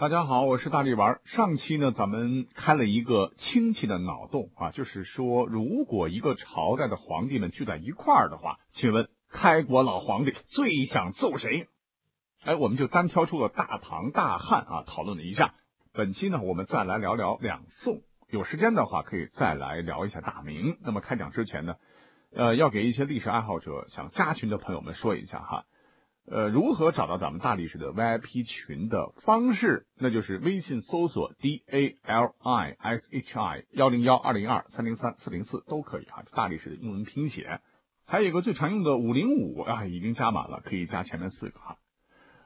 大家好，我是大力丸。上期呢，咱们开了一个亲戚的脑洞啊，就是说，如果一个朝代的皇帝们聚在一块儿的话，请问开国老皇帝最想揍谁？哎，我们就单挑出了大唐大汉啊，讨论了一下。本期呢，我们再来聊聊两宋，有时间的话可以再来聊一下大明。那么开讲之前呢，呃，要给一些历史爱好者想加群的朋友们说一下哈。呃，如何找到咱们大历史的 VIP 群的方式？那就是微信搜索 D A L I S H I 幺零幺二零二三零三四零四都可以啊，大历史的英文拼写。还有一个最常用的五零五啊，已经加满了，可以加前面四个哈。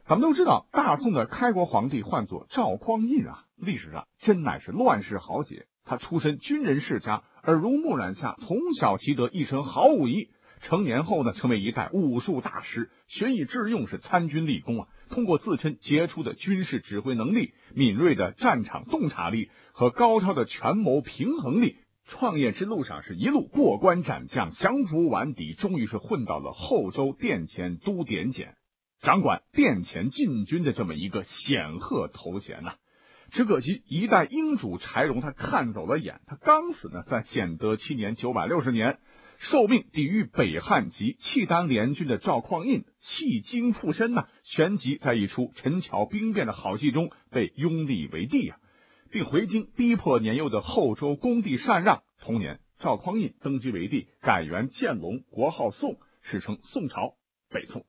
咱们都知道，大宋的开国皇帝唤作赵匡胤啊，历史上真乃是乱世豪杰。他出身军人世家，耳濡目染下，从小习得一身好武艺。成年后呢，成为一代武术大师，学以致用，是参军立功啊。通过自身杰出的军事指挥能力、敏锐的战场洞察力和高超的权谋平衡力，创业之路上是一路过关斩将、降服顽敌，终于是混到了后周殿前都点检，掌管殿前禁军的这么一个显赫头衔呐。只可惜一代英主柴荣他看走了眼，他刚死呢，在显德七年（九百六十年）。受命抵御北汉及契丹联军的赵匡胤弃京附身呢，旋即在一出陈桥兵变的好戏中被拥立为帝啊，并回京逼迫年幼的后周恭帝禅让。同年，赵匡胤登基为帝，改元建隆，国号宋，史称宋朝，北宋。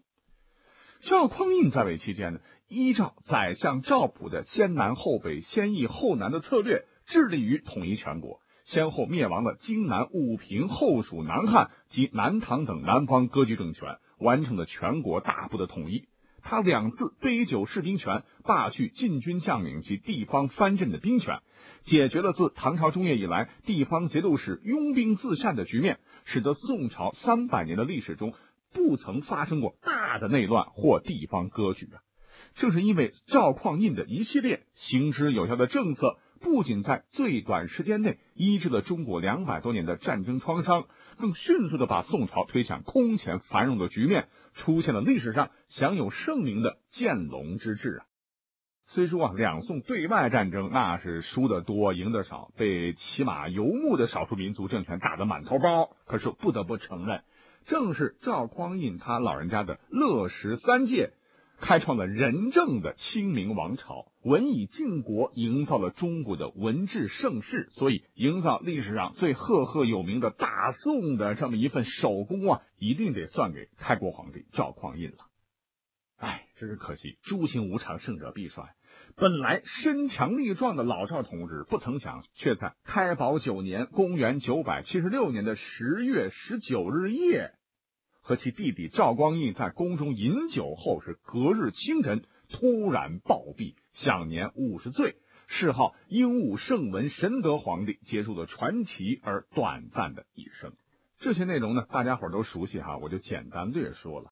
赵匡胤在位期间呢，依照宰相赵普的先南后北、先易后难的策略，致力于统一全国。先后灭亡了荆南、武平、后蜀、南汉及南唐等南方割据政权，完成了全国大部的统一。他两次杯酒释兵权，罢去禁军将领及地方藩镇的兵权，解决了自唐朝中叶以来地方节度使拥兵自善的局面，使得宋朝三百年的历史中不曾发生过大的内乱或地方割据啊！正是因为赵匡胤的一系列行之有效的政策。不仅在最短时间内医治了中国两百多年的战争创伤，更迅速的把宋朝推向空前繁荣的局面，出现了历史上享有盛名的建隆之治啊。虽说啊，两宋对外战争那是输的多，赢的少，被骑马游牧的少数民族政权打得满头包，可是不得不承认，正是赵匡胤他老人家的乐十三届。开创了仁政的清明王朝，文以靖国，营造了中国的文治盛世。所以，营造历史上最赫赫有名的大宋的这么一份手工啊，一定得算给开国皇帝赵匡胤了。哎，真是可惜，诸行无常，胜者必衰。本来身强力壮的老赵同志，不曾想，却在开宝九年（公元九百七十六年的十月十九日夜）。和其弟弟赵光义在宫中饮酒后，是隔日清晨突然暴毙，享年五十岁，谥号英武圣文神德皇帝，结束了传奇而短暂的一生。这些内容呢，大家伙都熟悉哈，我就简单略说了。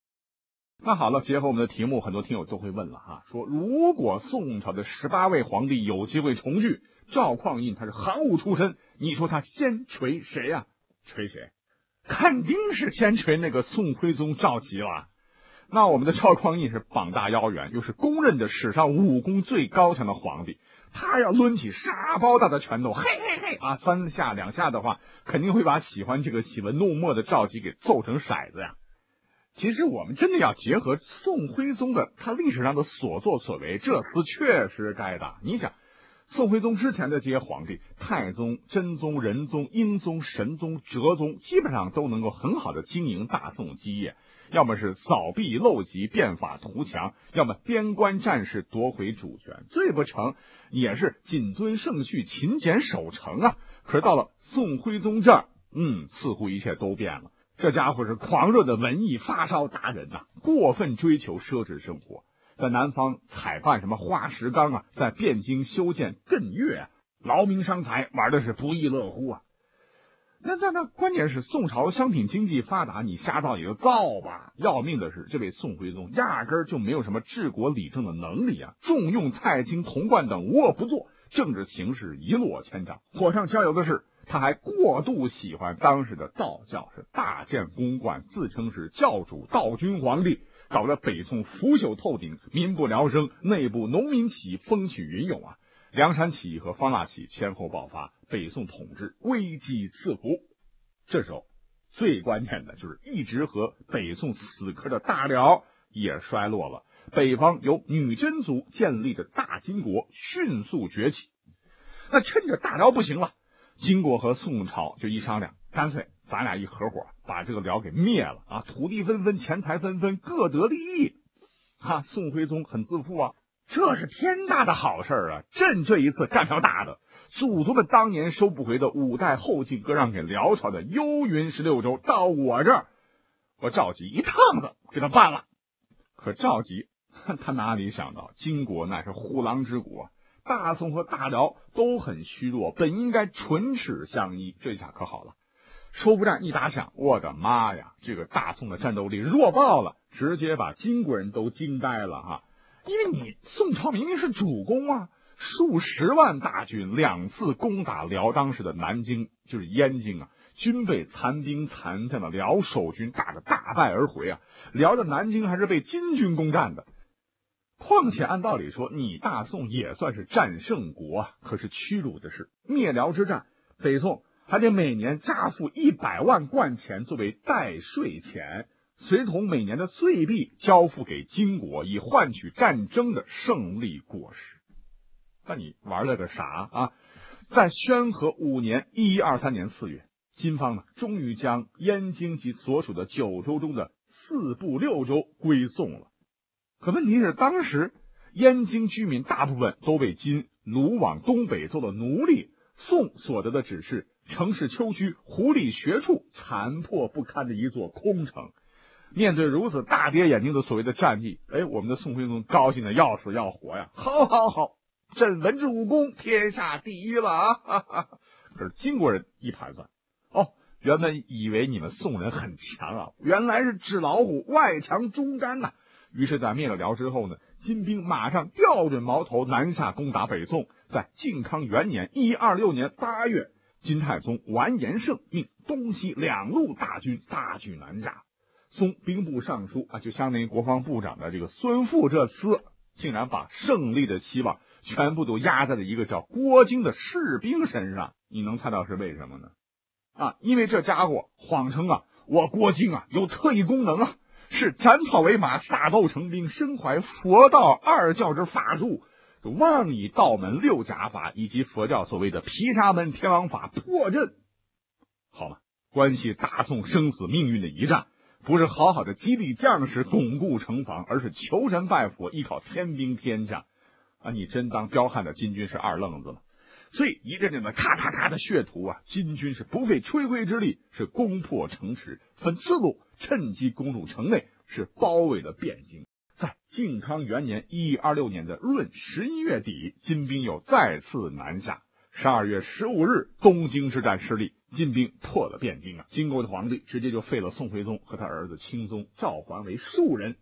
那好了，结合我们的题目，很多听友都会问了哈，说如果宋朝的十八位皇帝有机会重聚，赵匡胤他是行武出身，你说他先锤谁呀？锤谁？肯定是先锤那个宋徽宗赵佶了。那我们的赵匡胤是膀大腰圆，又是公认的史上武功最高强的皇帝，他要抡起沙包大的拳头，嘿嘿嘿啊，三下两下的话，肯定会把喜欢这个喜闻怒墨的赵佶给揍成筛子呀。其实我们真的要结合宋徽宗的他历史上的所作所为，这厮确实该打。你想。宋徽宗之前的这些皇帝，太宗、真宗、仁宗、英宗、神宗、哲宗，基本上都能够很好的经营大宋基业，要么是扫弊陋习、变法图强，要么边关战事夺回主权，最不成也是谨遵圣训、勤俭守成啊。可是到了宋徽宗这儿，嗯，似乎一切都变了。这家伙是狂热的文艺发烧达人呐，过分追求奢侈生活。在南方采办什么花石纲啊，在汴京修建艮岳啊，劳民伤财，玩的是不亦乐乎啊！那那那，关键是宋朝商品经济发达，你瞎造也就造吧。要命的是，这位宋徽宗压根儿就没有什么治国理政的能力啊，重用蔡京、童贯等无恶不作，政治形势一落千丈。火上浇油的是，他还过度喜欢当时的道教，是大建宫观，自称是教主道君皇帝。搞得北宋腐朽透顶，民不聊生，内部农民起义风起云涌啊！梁山起义和方腊起义先后爆发，北宋统治危机四伏。这时候最关键的就是一直和北宋死磕的大辽也衰落了，北方由女真族建立的大金国迅速崛起。那趁着大辽不行了，金国和宋朝就一商量，干脆咱俩一合伙把这个辽给灭了啊！土地纷纷，钱财纷纷，各得利益。哈，宋徽宗很自负啊。这是天大的好事啊！朕这一次干票大的，祖宗们当年收不回的五代后晋割让给辽朝的幽云十六州，到我这儿，我赵佶一趟子给他办了。可赵佶他哪里想到，金国乃是虎狼之国！大宋和大辽都很虚弱，本应该唇齿相依，这下可好了，收复战一打响，我的妈呀，这个大宋的战斗力弱爆了，直接把金国人都惊呆了哈！因为你宋朝明明是主攻啊，数十万大军两次攻打辽当时的南京，就是燕京啊，均被残兵残将的辽守军打得大败而回啊。辽的南京还是被金军攻占的。况且按道理说，你大宋也算是战胜国啊，可是屈辱的是，灭辽之战，北宋还得每年加付一百万贯钱作为代税钱。随同每年的岁币交付给金国，以换取战争的胜利果实。那你玩了个啥啊？在宣和五年（一一二三年四月），金方呢终于将燕京及所属的九州中的四部六州归宋了。可问题是，当时燕京居民大部分都被金掳往东北做了奴隶，宋所得的只是城市丘居、狐狸穴处、残破不堪的一座空城。面对如此大跌眼镜的所谓的战绩，哎，我们的宋徽宗高兴的要死要活呀！好，好，好，朕文治武功天下第一了啊！可是金国人一盘算，哦，原本以为你们宋人很强啊，原来是纸老虎，外强中干呐。于是，在灭了辽之后呢，金兵马上调准矛头南下攻打北宋。在靖康元年（一二六年）八月，金太宗完颜晟命东西两路大军大举南下。宋兵部尚书啊，就相当于国防部长的这个孙富，这厮竟然把胜利的希望全部都压在了一个叫郭京的士兵身上。你能猜到是为什么呢？啊，因为这家伙谎称啊，我郭京啊有特异功能啊，是斩草为马、撒豆成兵，身怀佛道二教之法术，妄以道门六甲法以及佛教所谓的毗沙门天王法破阵。好了，关系大宋生死命运的一战。不是好好的激励将士、巩固城防，而是求神拜佛、依靠天兵天将啊！你真当彪悍的金军是二愣子了？所以一阵阵的咔咔咔的血图啊，金军是不费吹灰之力，是攻破城池，分四路趁机攻入城内，是包围了汴京。在靖康元年（一一二六年的闰十一月底），金兵又再次南下。十二月十五日，东京之战失利。金兵破了汴京啊！金国的皇帝直接就废了宋徽宗和他儿子钦宗赵桓为庶人。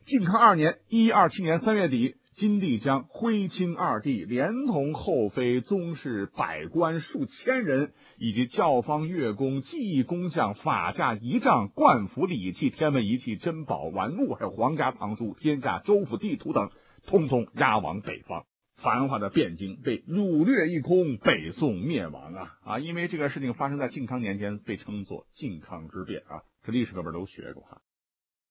靖康二年（一二七年）三月底，金帝将徽钦二帝连同后妃、宗室、百官数千人，以及教坊、乐工、技艺工匠、法驾仪仗、冠服礼器、天文仪器、珍宝玩物，还有皇家藏书、天下州府地图等，通通押往北方。繁华的汴京被掳掠一空，北宋灭亡啊啊！因为这个事情发生在靖康年间，被称作靖康之变啊。这历史课本都学过哈。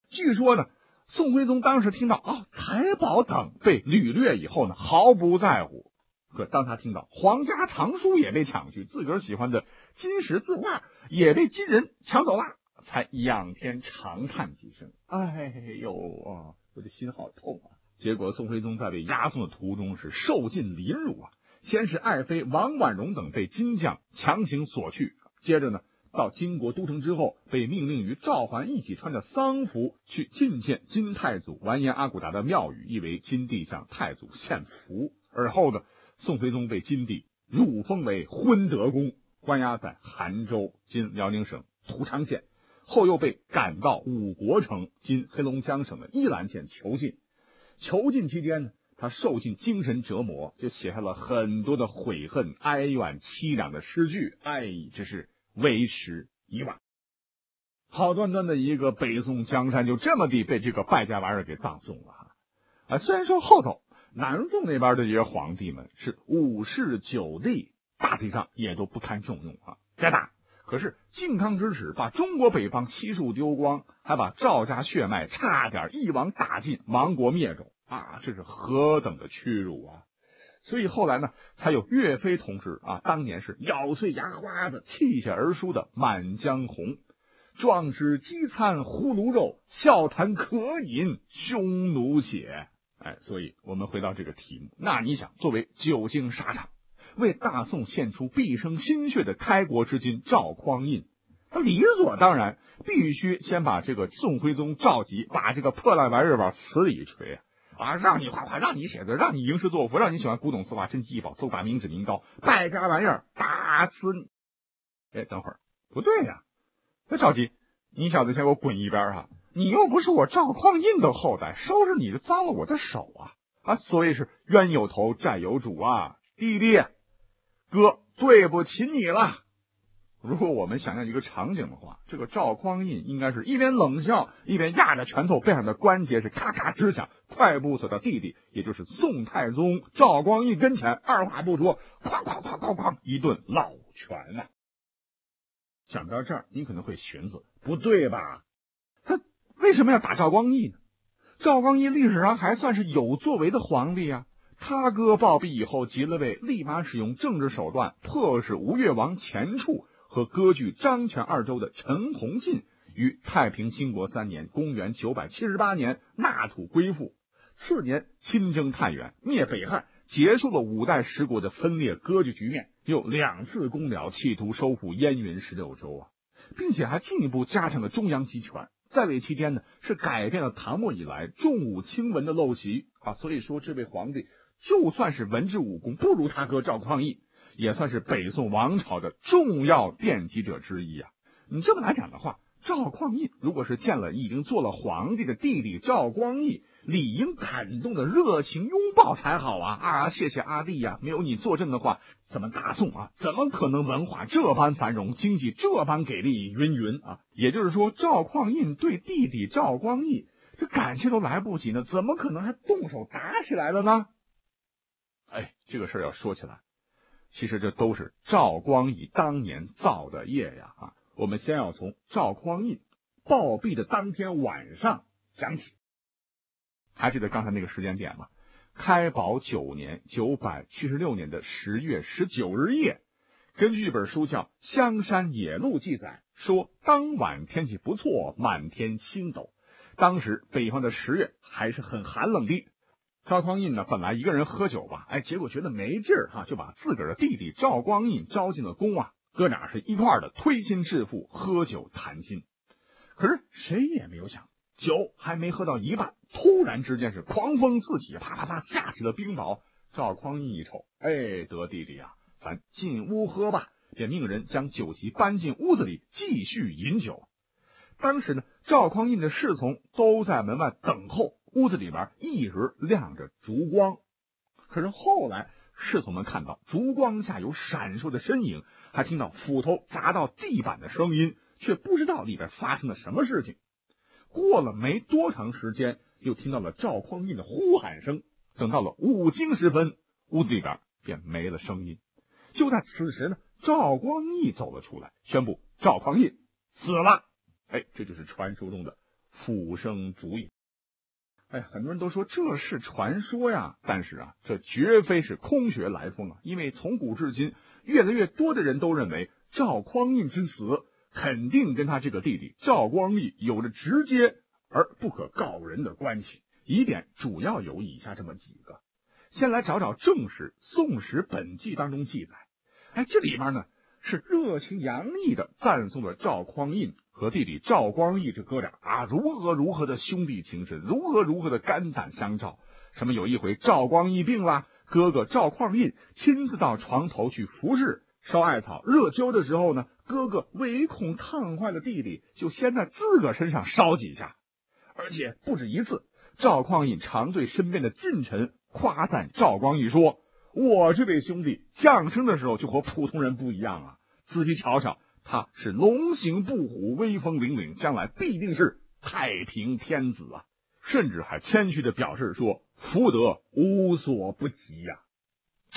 据说呢，宋徽宗当时听到啊财宝等被掳掠以后呢，毫不在乎。可当他听到皇家藏书也被抢去，自个儿喜欢的金石字画也被金人抢走了，才仰天长叹几声：“哎呦啊，我的心好痛啊！”结果，宋徽宗在被押送的途中是受尽凌辱啊！先是爱妃王婉容等被金将强行索去，接着呢，到金国都城之后，被命令与赵桓一起穿着丧服去觐见金太祖完颜阿骨达的庙宇，意为金帝向太祖献福。而后呢，宋徽宗被金帝入封为昏德公，关押在韩州（今辽宁省图昌县），后又被赶到五国城（今黑龙江省的依兰县）囚禁。囚禁期间呢，他受尽精神折磨，就写下了很多的悔恨、哀怨、凄凉的诗句。哎，这是为时已晚。好端端的一个北宋江山，就这么地被这个败家玩意儿给葬送了哈。啊，虽然说后头南宋那边的这些皇帝们是五世九帝，大体上也都不堪重用啊，该打。可是靖康之耻，把中国北方悉数丢光，还把赵家血脉差点一网打尽，亡国灭种啊！这是何等的屈辱啊！所以后来呢，才有岳飞同志啊，当年是咬碎牙花子，泣血而出的《满江红》，壮志饥餐胡虏肉，笑谈渴饮匈奴血。哎，所以我们回到这个题目，那你想，作为久经沙场，为大宋献出毕生心血的开国之君赵匡胤，他理所当然必须先把这个宋徽宗召集，把这个破烂玩意儿往死里锤。啊，啊让你画画，让你写字，让你吟诗作赋，让你喜欢古董字画、珍奇异宝，搜刮民脂民膏，败家玩意儿，打死你！哎，等会儿不对呀，别着急，你小子先给我滚一边啊！你又不是我赵匡胤的后代，收拾你就脏了我的手啊！啊，所以是冤有头债有主啊，弟弟，哥，对不起你了。如果我们想象一个场景的话，这个赵匡胤应该是一边冷笑，一边压着拳头，背上的关节是咔咔直响，快步走到弟弟，也就是宋太宗赵光义跟前，二话不说，哐哐哐哐哐一顿老拳呐。讲到这儿，你可能会寻思，不对吧？他为什么要打赵光义呢？赵光义历史上还算是有作为的皇帝啊。他哥暴毙以后，即了位，立马使用政治手段迫使吴越王钱俶。和割据张权二州的陈洪进于太平兴国三年（公元978年）纳土归附。次年亲征太原，灭北汉，结束了五代十国的分裂割据局面。又两次攻辽，企图收复燕云十六州啊，并且还进一步加强了中央集权。在位期间呢，是改变了唐末以来重武轻文的陋习啊。所以说，这位皇帝就算是文治武功不如他哥赵匡胤。也算是北宋王朝的重要奠基者之一啊！你这么来讲的话，赵匡胤如果是见了已经做了皇帝的弟弟赵光义，理应感动的热情拥抱才好啊！啊，谢谢阿弟呀！没有你坐镇的话，咱们大宋啊，怎么可能文化这般繁荣，经济这般给力？云云啊！也就是说，赵匡胤对弟弟赵光义这感谢都来不及呢，怎么可能还动手打起来了呢？哎，这个事儿要说起来。其实这都是赵光义当年造的业呀！啊，我们先要从赵匡胤暴毙的当天晚上讲起。还记得刚才那个时间点吗？开宝九年（九百七十六年的十月十九日夜），根据一本书叫《香山野录》记载，说当晚天气不错，满天星斗。当时北方的十月还是很寒冷的。赵匡胤呢，本来一个人喝酒吧，哎，结果觉得没劲儿哈，就把自个儿的弟弟赵光义招进了宫啊，哥俩是一块儿的推心置腹，喝酒谈心。可是谁也没有想，酒还没喝到一半，突然之间是狂风四起，啪啪啪下起了冰雹。赵匡胤一瞅，哎，得弟弟啊，咱进屋喝吧，便命人将酒席搬进屋子里继续饮酒。当时呢，赵匡胤的侍从都在门外等候。屋子里边一直亮着烛光，可是后来侍从们看到烛光下有闪烁的身影，还听到斧头砸到地板的声音，却不知道里边发生了什么事情。过了没多长时间，又听到了赵匡胤的呼喊声。等到了五更时分，屋子里边便没了声音。就在此时呢，赵光义走了出来，宣布赵匡胤死了。哎，这就是传说中的斧声烛影。哎，很多人都说这是传说呀，但是啊，这绝非是空穴来风啊！因为从古至今，越来越多的人都认为赵匡胤之死肯定跟他这个弟弟赵光义有着直接而不可告人的关系。疑点主要有以下这么几个，先来找找正史《宋史本纪》当中记载。哎，这里面呢是热情洋溢的赞颂了赵匡胤。和弟弟赵光义这哥俩啊，如何如何的兄弟情深，如何如何的肝胆相照。什么有一回赵光义病了，哥哥赵匡胤亲自到床头去服侍烧艾草热灸的时候呢，哥哥唯恐烫坏了弟弟，就先在自个儿身上烧几下。而且不止一次，赵匡胤常对身边的近臣夸赞赵光义说：“我这位兄弟降生的时候就和普通人不一样啊，仔细瞧瞧。”他是龙行不虎，威风凛凛，将来必定是太平天子啊！甚至还谦虚的表示说：“福德无所不及呀！”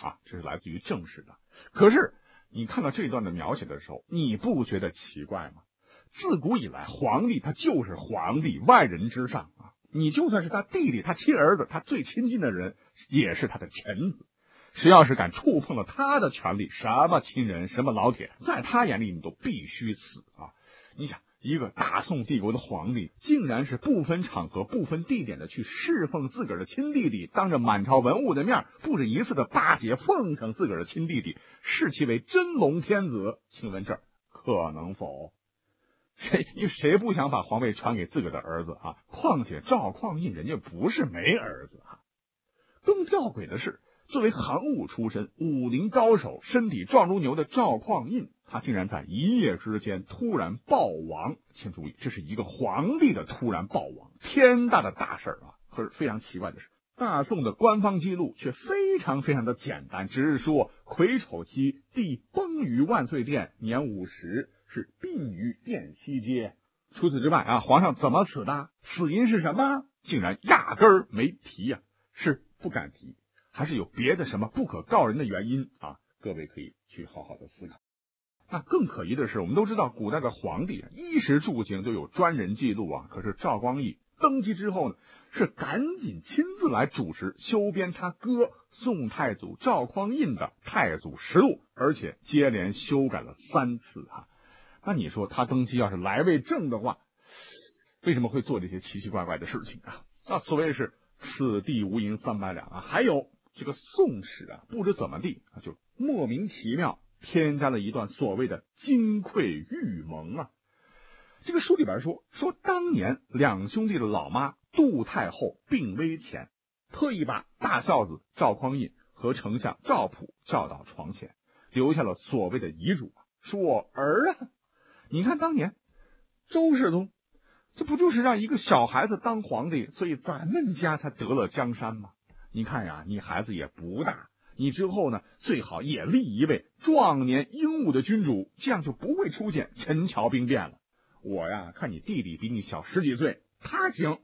啊，这是来自于正史的。可是你看到这段的描写的时候，你不觉得奇怪吗？自古以来，皇帝他就是皇帝，万人之上啊！你就算是他弟弟、他亲儿子，他最亲近的人，也是他的臣子。谁要是敢触碰了他的权利，什么亲人、什么老铁，在他眼里你都必须死啊！你想，一个大宋帝国的皇帝，竟然是不分场合、不分地点的去侍奉自个儿的亲弟弟，当着满朝文武的面，不止一次的巴结奉承自个儿的亲弟弟，视其为真龙天子。请问这可能否？谁？谁不想把皇位传给自个儿的儿子啊？况且赵匡胤人家不是没儿子啊。更吊诡的是。作为行武出身、武林高手、身体壮如牛的赵匡胤，他竟然在一夜之间突然暴亡。请注意，这是一个皇帝的突然暴亡，天大的大事儿啊！可是非常奇怪的是，大宋的官方记录却非常非常的简单，只是说癸丑期帝崩于万岁殿，年五十，是病于殿西街。除此之外啊，皇上怎么死的？死因是什么？竟然压根儿没提呀，是不敢提。还是有别的什么不可告人的原因啊？各位可以去好好的思考。那更可疑的是，我们都知道古代的皇帝衣食住行都有专人记录啊。可是赵光义登基之后呢，是赶紧亲自来主持修编他哥宋太祖赵匡胤的《太祖实录》，而且接连修改了三次啊。那你说他登基要是来位正的话，为什么会做这些奇奇怪怪的事情啊？那所谓是此地无银三百两啊，还有。这个《宋史》啊，不知怎么地啊，就莫名其妙添加了一段所谓的金匮玉盟啊。这个书里边说，说当年两兄弟的老妈杜太后病危前，特意把大孝子赵匡胤和丞相赵普叫到床前，留下了所谓的遗嘱，说儿啊，你看当年周世宗，这不就是让一个小孩子当皇帝，所以咱们家才得了江山吗？你看呀，你孩子也不大，你之后呢，最好也立一位壮年英武的君主，这样就不会出现陈桥兵变了。我呀，看你弟弟比你小十几岁，他行。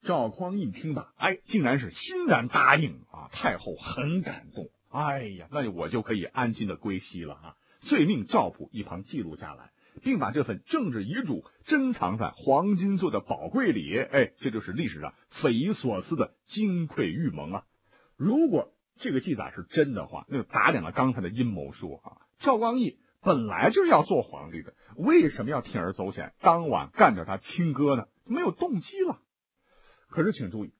赵匡胤听罢，哎，竟然是欣然答应啊！太后很感动，哎呀，那我就可以安心的归西了啊！遂命赵普一旁记录下来。并把这份政治遗嘱珍藏在黄金做的宝柜里，哎，这就是历史上匪夷所思的金匮玉盟啊！如果这个记载是真的话，那就打脸了刚才的阴谋说啊！赵光义本来就是要做皇帝的，为什么要铤而走险，当晚干掉他亲哥呢？没有动机了。可是请注意，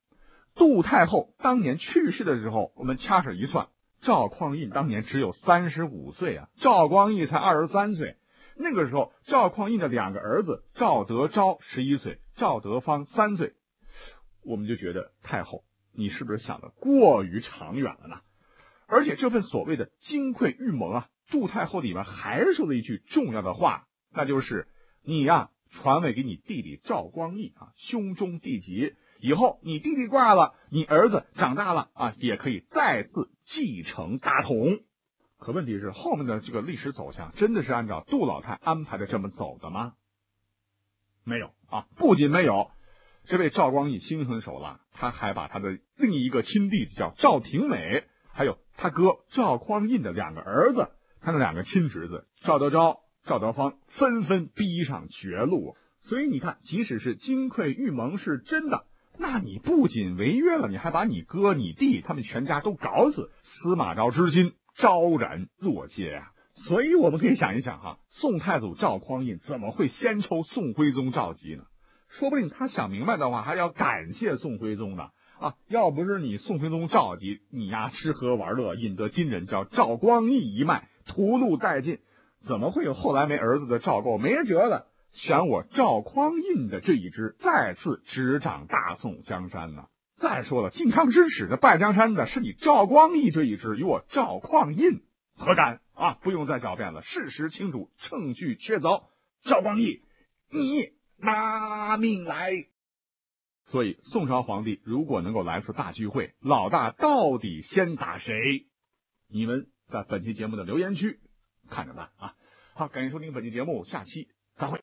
杜太后当年去世的时候，我们掐指一算，赵匡胤当年只有三十五岁啊，赵光义才二十三岁。那个时候，赵匡胤的两个儿子赵德昭十一岁，赵德芳三岁，我们就觉得太后，你是不是想的过于长远了呢？而且这份所谓的金匮玉盟啊，杜太后里面还说了一句重要的话，那就是你呀，传位给你弟弟赵光义啊，兄终弟及，以后你弟弟挂了，你儿子长大了啊，也可以再次继承大统。可问题是，后面的这个历史走向真的是按照杜老太安排的这么走的吗？没有啊！不仅没有，这位赵光义心狠手辣，他还把他的另一个亲弟弟叫赵廷美，还有他哥赵匡胤的两个儿子，他的两个亲侄子赵德昭、赵德芳，纷纷逼上绝路。所以你看，即使是金匮玉盟是真的，那你不仅违约了，你还把你哥、你弟他们全家都搞死，司马昭之心。昭然若揭啊！所以我们可以想一想哈，宋太祖赵匡胤怎么会先抽宋徽宗赵佶呢？说不定他想明白的话，还要感谢宋徽宗呢啊！要不是你宋徽宗召集，你呀吃喝玩乐，引得金人叫赵光义一脉屠戮殆尽，怎么会有后来没儿子的赵构？没辙了，选我赵匡胤的这一支再次执掌大宋江山呢？再说了，靖康之耻的败江山的是你赵光义这一支，与我赵匡胤何干啊？不用再狡辩了，事实清楚，证据确凿。赵光义，你拿命来！所以，宋朝皇帝如果能够来次大聚会，老大到底先打谁？你们在本期节目的留言区看着办啊！好，感谢收听本期节目，下期再会。